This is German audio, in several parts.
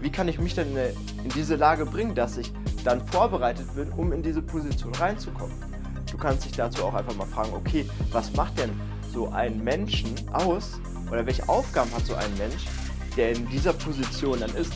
wie kann ich mich denn in, in diese Lage bringen, dass ich dann vorbereitet bin, um in diese Position reinzukommen. Du kannst dich dazu auch einfach mal fragen, okay, was macht denn so ein Menschen aus oder welche Aufgaben hat so ein Mensch, der in dieser Position dann ist?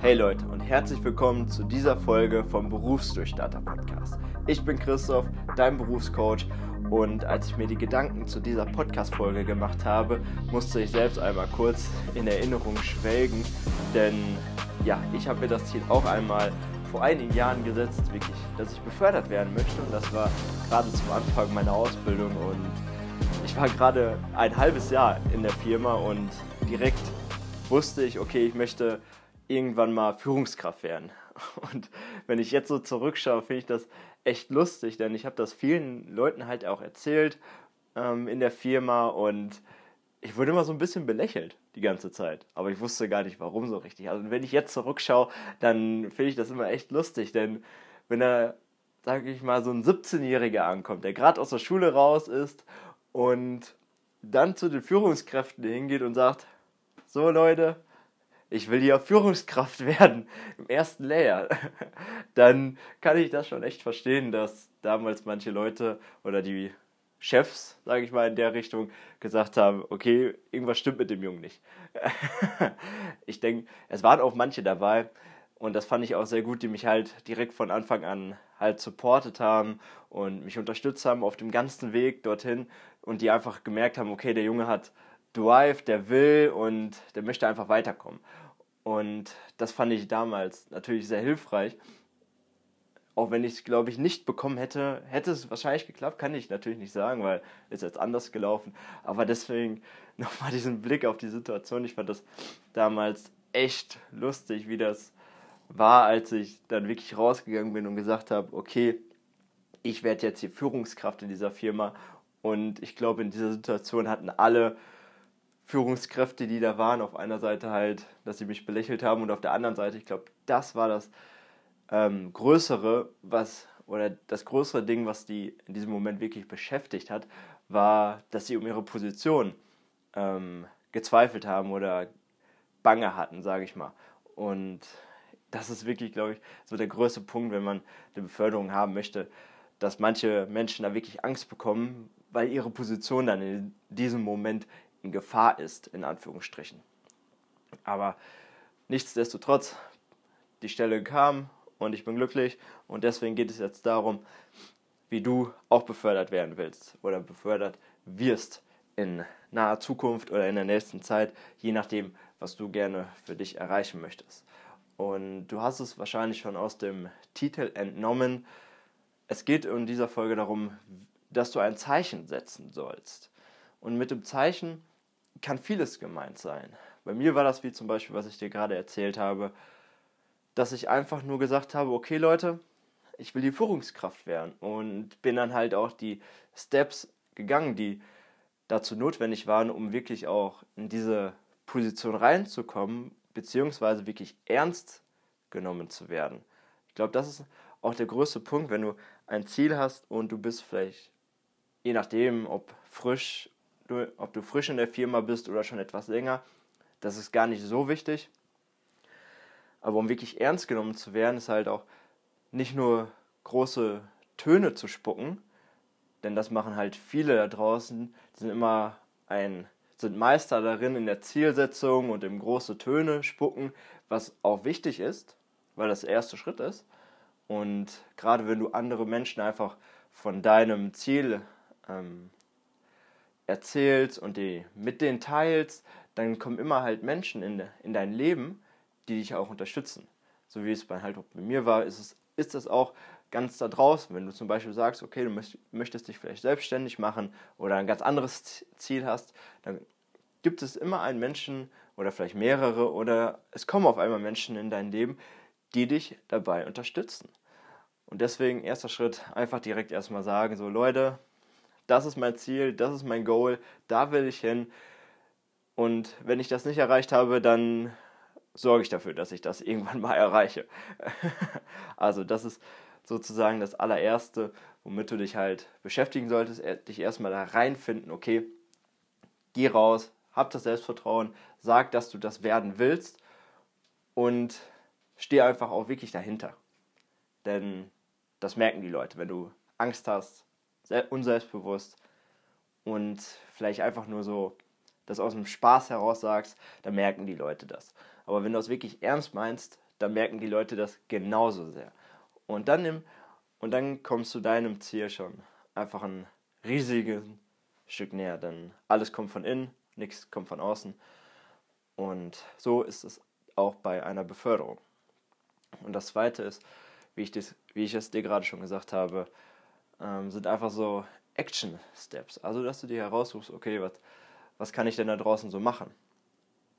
Hey Leute und herzlich willkommen zu dieser Folge vom Berufsdurchstarter Podcast. Ich bin Christoph, dein Berufscoach und als ich mir die Gedanken zu dieser Podcast-Folge gemacht habe, musste ich selbst einmal kurz in Erinnerung schwelgen, denn ja, ich habe mir das Ziel auch einmal vor einigen Jahren gesetzt, wirklich, dass ich befördert werden möchte. Und das war gerade zum Anfang meiner Ausbildung. Und ich war gerade ein halbes Jahr in der Firma und direkt wusste ich, okay, ich möchte irgendwann mal Führungskraft werden. Und wenn ich jetzt so zurückschaue, finde ich das echt lustig, denn ich habe das vielen Leuten halt auch erzählt ähm, in der Firma und ich wurde immer so ein bisschen belächelt die ganze Zeit. Aber ich wusste gar nicht, warum so richtig. Also wenn ich jetzt zurückschaue, dann finde ich das immer echt lustig, denn wenn er, sage ich mal, so ein 17-Jähriger ankommt, der gerade aus der Schule raus ist und dann zu den Führungskräften hingeht und sagt, so Leute, ich will ja Führungskraft werden im ersten Layer, dann kann ich das schon echt verstehen, dass damals manche Leute oder die Chefs, sage ich mal, in der Richtung gesagt haben, okay, irgendwas stimmt mit dem Jungen nicht. ich denke, es waren auch manche dabei und das fand ich auch sehr gut, die mich halt direkt von Anfang an halt supportet haben und mich unterstützt haben auf dem ganzen Weg dorthin und die einfach gemerkt haben, okay, der Junge hat Drive, der will und der möchte einfach weiterkommen. Und das fand ich damals natürlich sehr hilfreich. Auch wenn ich es, glaube ich, nicht bekommen hätte, hätte es wahrscheinlich geklappt, kann ich natürlich nicht sagen, weil es jetzt anders gelaufen. Aber deswegen nochmal diesen Blick auf die Situation. Ich fand das damals echt lustig, wie das war, als ich dann wirklich rausgegangen bin und gesagt habe, okay, ich werde jetzt hier Führungskraft in dieser Firma. Und ich glaube, in dieser Situation hatten alle Führungskräfte, die da waren, auf einer Seite halt, dass sie mich belächelt haben und auf der anderen Seite, ich glaube, das war das ähm, Größere, was oder das größere Ding, was die in diesem Moment wirklich beschäftigt hat, war, dass sie um ihre Position ähm, gezweifelt haben oder Bange hatten, sage ich mal. Und das ist wirklich, glaube ich, so der größte Punkt, wenn man eine Beförderung haben möchte, dass manche Menschen da wirklich Angst bekommen, weil ihre Position dann in diesem Moment in Gefahr ist, in Anführungsstrichen. Aber nichtsdestotrotz, die Stelle kam und ich bin glücklich und deswegen geht es jetzt darum, wie du auch befördert werden willst oder befördert wirst in naher Zukunft oder in der nächsten Zeit, je nachdem, was du gerne für dich erreichen möchtest. Und du hast es wahrscheinlich schon aus dem Titel entnommen. Es geht in dieser Folge darum, dass du ein Zeichen setzen sollst. Und mit dem Zeichen kann vieles gemeint sein. Bei mir war das wie zum Beispiel, was ich dir gerade erzählt habe, dass ich einfach nur gesagt habe, okay Leute, ich will die Führungskraft werden und bin dann halt auch die Steps gegangen, die dazu notwendig waren, um wirklich auch in diese Position reinzukommen, beziehungsweise wirklich ernst genommen zu werden. Ich glaube, das ist auch der größte Punkt, wenn du ein Ziel hast und du bist vielleicht, je nachdem, ob frisch du, ob du frisch in der Firma bist oder schon etwas länger, das ist gar nicht so wichtig. Aber um wirklich ernst genommen zu werden, ist halt auch nicht nur große Töne zu spucken, denn das machen halt viele da draußen, die sind immer ein sind Meister darin in der Zielsetzung und im große Töne spucken, was auch wichtig ist, weil das der erste Schritt ist. Und gerade wenn du andere Menschen einfach von deinem Ziel ähm, erzählst und die mit denen teilst, dann kommen immer halt Menschen in, in dein Leben, die dich auch unterstützen. So wie es bei, halt bei mir war, ist es ist das auch ganz da draußen. Wenn du zum Beispiel sagst, okay, du möchtest dich vielleicht selbstständig machen oder ein ganz anderes Ziel hast, dann gibt es immer einen Menschen oder vielleicht mehrere oder es kommen auf einmal Menschen in dein Leben, die dich dabei unterstützen. Und deswegen erster Schritt, einfach direkt erstmal sagen, so Leute, das ist mein Ziel, das ist mein Goal, da will ich hin. Und wenn ich das nicht erreicht habe, dann sorge ich dafür, dass ich das irgendwann mal erreiche. also das ist sozusagen das allererste, womit du dich halt beschäftigen solltest, dich erstmal da reinfinden, okay, geh raus, hab das Selbstvertrauen, sag, dass du das werden willst und steh einfach auch wirklich dahinter. Denn das merken die Leute, wenn du Angst hast, unselbstbewusst und vielleicht einfach nur so das aus dem Spaß heraus sagst, dann merken die Leute das. Aber wenn du das wirklich ernst meinst, dann merken die Leute das genauso sehr. Und dann, im, und dann kommst du deinem Ziel schon einfach ein riesiges Stück näher. Denn alles kommt von innen, nichts kommt von außen. Und so ist es auch bei einer Beförderung. Und das Zweite ist, wie ich, das, wie ich es dir gerade schon gesagt habe, ähm, sind einfach so Action Steps. Also, dass du dir heraussuchst, okay, was, was kann ich denn da draußen so machen?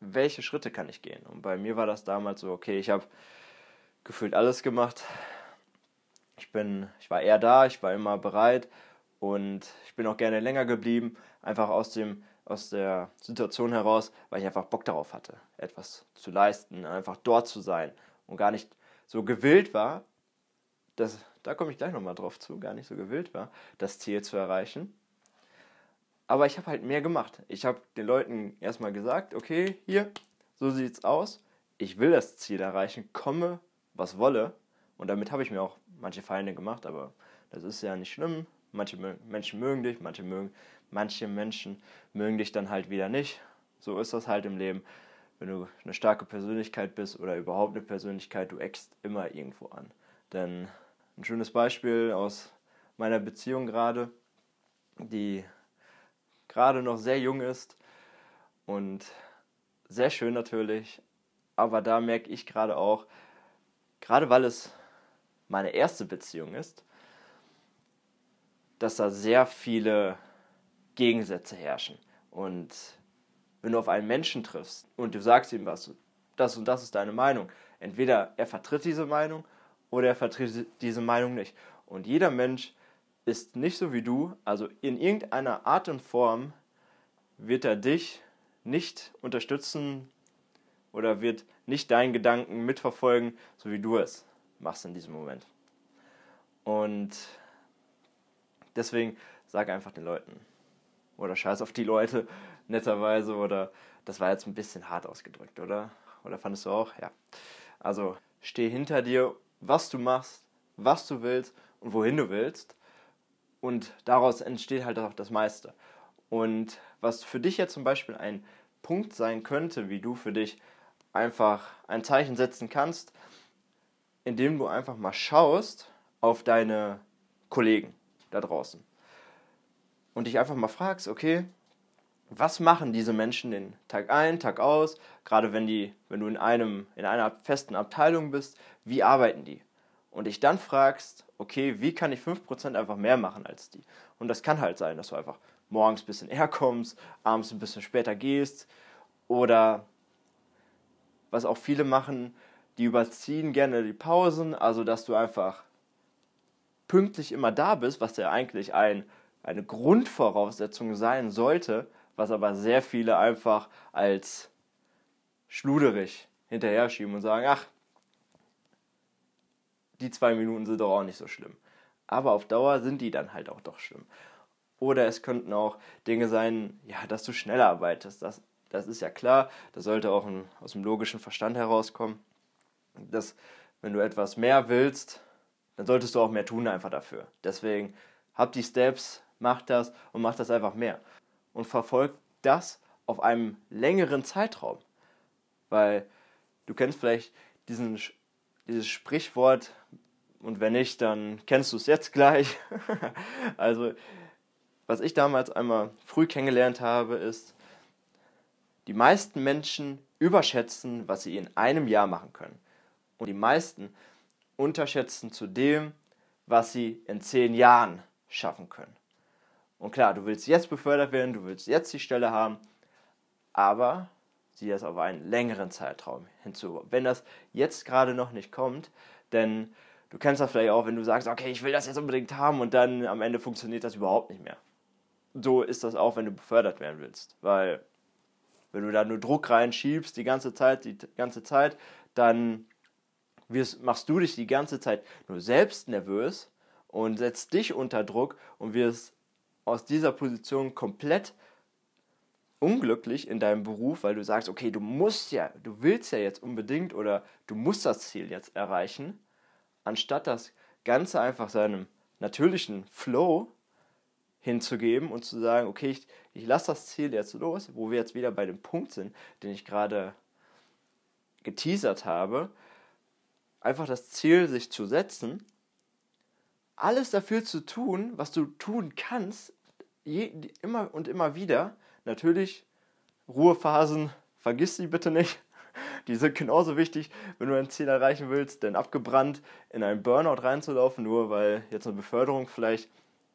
Welche Schritte kann ich gehen? Und bei mir war das damals so, okay, ich habe gefühlt alles gemacht. Ich, bin, ich war eher da, ich war immer bereit und ich bin auch gerne länger geblieben, einfach aus, dem, aus der Situation heraus, weil ich einfach Bock darauf hatte, etwas zu leisten, einfach dort zu sein und gar nicht so gewillt war, das, da komme ich gleich nochmal drauf zu, gar nicht so gewillt war, das Ziel zu erreichen. Aber ich habe halt mehr gemacht. Ich habe den Leuten erstmal gesagt, okay, hier, so sieht's aus. Ich will das Ziel erreichen, komme, was wolle. Und damit habe ich mir auch manche Feinde gemacht, aber das ist ja nicht schlimm. Manche Menschen mögen dich, manche, mögen, manche Menschen mögen dich dann halt wieder nicht. So ist das halt im Leben. Wenn du eine starke Persönlichkeit bist oder überhaupt eine Persönlichkeit, du eckst immer irgendwo an. Denn ein schönes Beispiel aus meiner Beziehung gerade, die gerade noch sehr jung ist und sehr schön natürlich, aber da merke ich gerade auch, gerade weil es meine erste Beziehung ist, dass da sehr viele Gegensätze herrschen. Und wenn du auf einen Menschen triffst und du sagst ihm was, das und das ist deine Meinung, entweder er vertritt diese Meinung oder er vertritt diese Meinung nicht. Und jeder Mensch ist nicht so wie du, also in irgendeiner Art und Form wird er dich nicht unterstützen oder wird nicht deinen Gedanken mitverfolgen, so wie du es machst in diesem Moment. Und deswegen sag einfach den Leuten oder scheiß auf die Leute netterweise oder das war jetzt ein bisschen hart ausgedrückt, oder? Oder fandest du auch? Ja. Also steh hinter dir was du machst, was du willst und wohin du willst. Und daraus entsteht halt auch das meiste. Und was für dich jetzt zum Beispiel ein Punkt sein könnte, wie du für dich einfach ein Zeichen setzen kannst, indem du einfach mal schaust auf deine Kollegen da draußen und dich einfach mal fragst, okay, was machen diese Menschen den Tag ein, Tag aus, gerade wenn die, wenn du in einem, in einer festen Abteilung bist, wie arbeiten die? Und dich dann fragst, okay, wie kann ich 5% einfach mehr machen als die? Und das kann halt sein, dass du einfach morgens ein bisschen eher kommst, abends ein bisschen später gehst oder was auch viele machen, die überziehen gerne die Pausen, also dass du einfach pünktlich immer da bist, was ja eigentlich ein, eine Grundvoraussetzung sein sollte, was aber sehr viele einfach als schluderig hinterher schieben und sagen, ach, die zwei Minuten sind doch auch nicht so schlimm. Aber auf Dauer sind die dann halt auch doch schlimm. Oder es könnten auch Dinge sein, ja, dass du schneller arbeitest. Das, das ist ja klar, das sollte auch ein, aus dem logischen Verstand herauskommen. Dass, wenn du etwas mehr willst, dann solltest du auch mehr tun einfach dafür. Deswegen hab die Steps, mach das und mach das einfach mehr und verfolgt das auf einem längeren Zeitraum. Weil du kennst vielleicht diesen, dieses Sprichwort und wenn nicht, dann kennst du es jetzt gleich. also, was ich damals einmal früh kennengelernt habe, ist, die meisten Menschen überschätzen, was sie in einem Jahr machen können. Und die meisten unterschätzen zudem, was sie in zehn Jahren schaffen können. Und klar, du willst jetzt befördert werden, du willst jetzt die Stelle haben, aber sieh das auf einen längeren Zeitraum hinzu. Wenn das jetzt gerade noch nicht kommt, denn du kennst das vielleicht auch, wenn du sagst, okay, ich will das jetzt unbedingt haben und dann am Ende funktioniert das überhaupt nicht mehr. So ist das auch, wenn du befördert werden willst, weil wenn du da nur Druck reinschiebst die ganze Zeit, die ganze Zeit, dann wirst, machst du dich die ganze Zeit nur selbst nervös und setzt dich unter Druck und wirst aus dieser Position komplett unglücklich in deinem Beruf, weil du sagst, okay, du musst ja, du willst ja jetzt unbedingt oder du musst das Ziel jetzt erreichen, anstatt das Ganze einfach seinem natürlichen Flow hinzugeben und zu sagen, okay, ich, ich lasse das Ziel jetzt los, wo wir jetzt wieder bei dem Punkt sind, den ich gerade geteasert habe, einfach das Ziel sich zu setzen, alles dafür zu tun, was du tun kannst, je, immer und immer wieder. Natürlich, Ruhephasen, vergiss sie bitte nicht. Die sind genauso wichtig, wenn du ein Ziel erreichen willst, denn abgebrannt in einen Burnout reinzulaufen, nur weil jetzt eine Beförderung vielleicht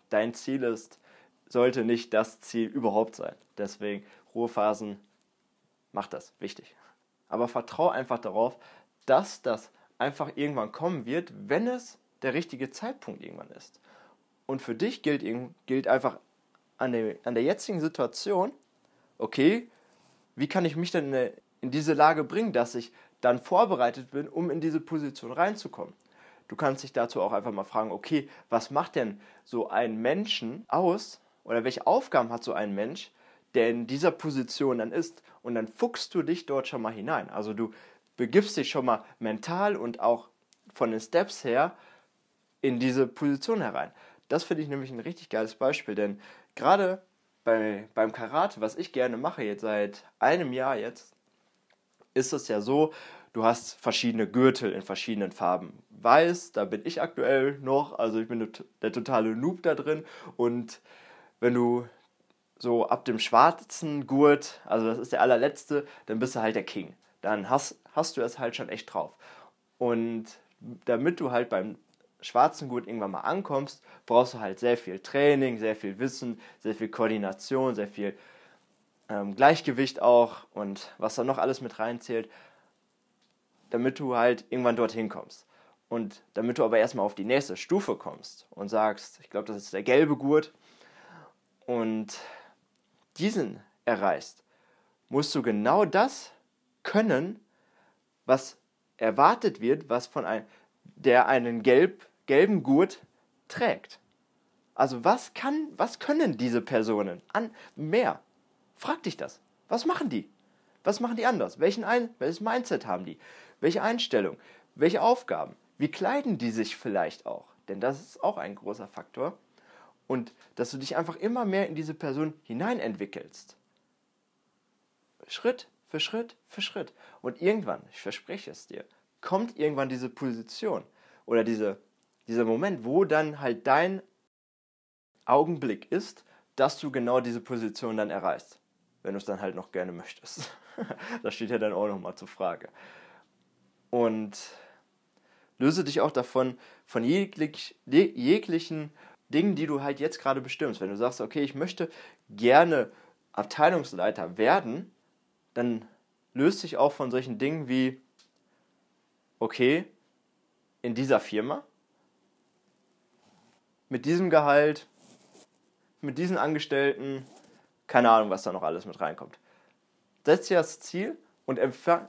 dein Ziel ist, sollte nicht das Ziel überhaupt sein. Deswegen Ruhephasen, mach das, wichtig. Aber vertrau einfach darauf, dass das einfach irgendwann kommen wird, wenn es der richtige Zeitpunkt irgendwann ist. Und für dich gilt, gilt einfach an der, an der jetzigen Situation, okay, wie kann ich mich denn in, in diese Lage bringen, dass ich dann vorbereitet bin, um in diese Position reinzukommen. Du kannst dich dazu auch einfach mal fragen, okay, was macht denn so ein Menschen aus oder welche Aufgaben hat so ein Mensch, der in dieser Position dann ist und dann fuchst du dich dort schon mal hinein. Also du begibst dich schon mal mental und auch von den Steps her in diese Position herein. Das finde ich nämlich ein richtig geiles Beispiel, denn gerade bei, beim Karate, was ich gerne mache jetzt seit einem Jahr jetzt, ist es ja so, du hast verschiedene Gürtel in verschiedenen Farben. Weiß, da bin ich aktuell noch, also ich bin der totale Noob da drin und wenn du so ab dem schwarzen Gurt, also das ist der allerletzte, dann bist du halt der King. Dann hast, hast du es halt schon echt drauf. Und damit du halt beim schwarzen Gurt irgendwann mal ankommst, brauchst du halt sehr viel Training, sehr viel Wissen, sehr viel Koordination, sehr viel ähm, Gleichgewicht auch und was da noch alles mit reinzählt, damit du halt irgendwann dorthin kommst. Und damit du aber erstmal auf die nächste Stufe kommst und sagst, ich glaube, das ist der gelbe Gurt, und diesen erreichst, musst du genau das können, was erwartet wird, was von einem, der einen gelb gelben Gurt trägt. Also was kann, was können diese Personen an mehr? Frag dich das. Was machen die? Was machen die anders? Welchen Ein welches Mindset haben die? Welche Einstellung? Welche Aufgaben? Wie kleiden die sich vielleicht auch? Denn das ist auch ein großer Faktor. Und dass du dich einfach immer mehr in diese Person hineinentwickelst. Schritt für Schritt für Schritt. Und irgendwann, ich verspreche es dir, kommt irgendwann diese Position oder diese dieser Moment, wo dann halt dein Augenblick ist, dass du genau diese Position dann erreichst. Wenn du es dann halt noch gerne möchtest. das steht ja dann auch nochmal zur Frage. Und löse dich auch davon, von jeglich, jeglichen Dingen, die du halt jetzt gerade bestimmst. Wenn du sagst, okay, ich möchte gerne Abteilungsleiter werden, dann löst dich auch von solchen Dingen wie, okay, in dieser Firma mit diesem Gehalt, mit diesen Angestellten, keine Ahnung, was da noch alles mit reinkommt. Setz dir das Ziel und,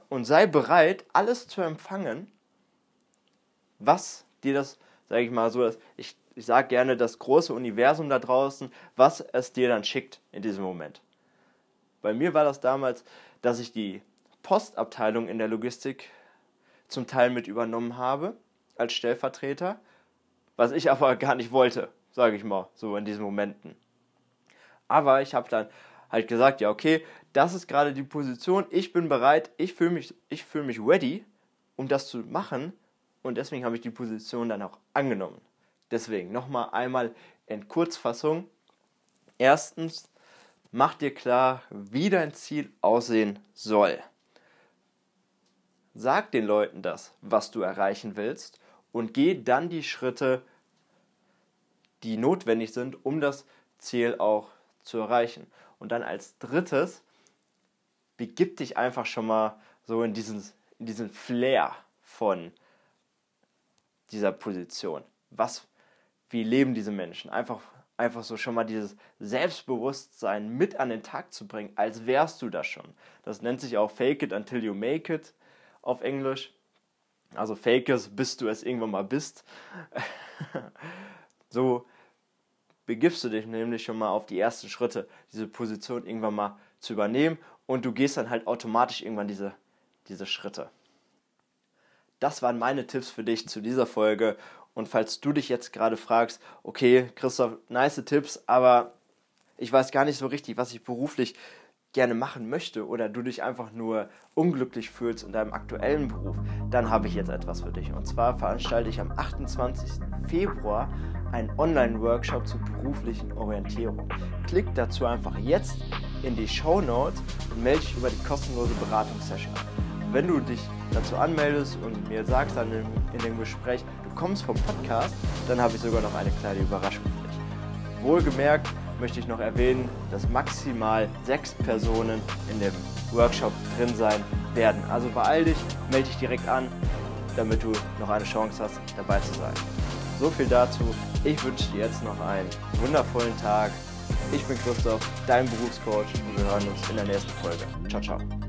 und sei bereit, alles zu empfangen, was dir das, sage ich mal so, ich, ich sage gerne das große Universum da draußen, was es dir dann schickt in diesem Moment. Bei mir war das damals, dass ich die Postabteilung in der Logistik zum Teil mit übernommen habe als Stellvertreter was ich aber gar nicht wollte, sage ich mal, so in diesen Momenten. Aber ich habe dann halt gesagt, ja, okay, das ist gerade die Position, ich bin bereit, ich fühle mich, ich fühle mich ready, um das zu machen und deswegen habe ich die Position dann auch angenommen. Deswegen nochmal einmal in Kurzfassung. Erstens, mach dir klar, wie dein Ziel aussehen soll. Sag den Leuten das, was du erreichen willst und geh dann die Schritte, die notwendig sind, um das Ziel auch zu erreichen. Und dann als drittes, begib dich einfach schon mal so in diesen, in diesen Flair von dieser Position. Was, wie leben diese Menschen? Einfach, einfach so schon mal dieses Selbstbewusstsein mit an den Tag zu bringen, als wärst du das schon. Das nennt sich auch Fake it until you make it auf Englisch. Also fake es, bis du es irgendwann mal bist. so begibst du dich nämlich schon mal auf die ersten Schritte, diese Position irgendwann mal zu übernehmen und du gehst dann halt automatisch irgendwann diese, diese Schritte. Das waren meine Tipps für dich zu dieser Folge. Und falls du dich jetzt gerade fragst, okay, Christoph, nice Tipps, aber ich weiß gar nicht so richtig, was ich beruflich gerne machen möchte oder du dich einfach nur unglücklich fühlst in deinem aktuellen Beruf, dann habe ich jetzt etwas für dich. Und zwar veranstalte ich am 28. Februar einen Online-Workshop zur beruflichen Orientierung. Klick dazu einfach jetzt in die Show Notes und melde dich über die kostenlose Beratungssession. Wenn du dich dazu anmeldest und mir sagst dann in dem Gespräch, du kommst vom Podcast, dann habe ich sogar noch eine kleine Überraschung für dich. Wohlgemerkt, möchte ich noch erwähnen, dass maximal sechs Personen in dem Workshop drin sein werden. Also beeil dich, melde dich direkt an, damit du noch eine Chance hast, dabei zu sein. So viel dazu. Ich wünsche dir jetzt noch einen wundervollen Tag. Ich bin Christoph, dein Berufscoach und wir hören uns in der nächsten Folge. Ciao, ciao.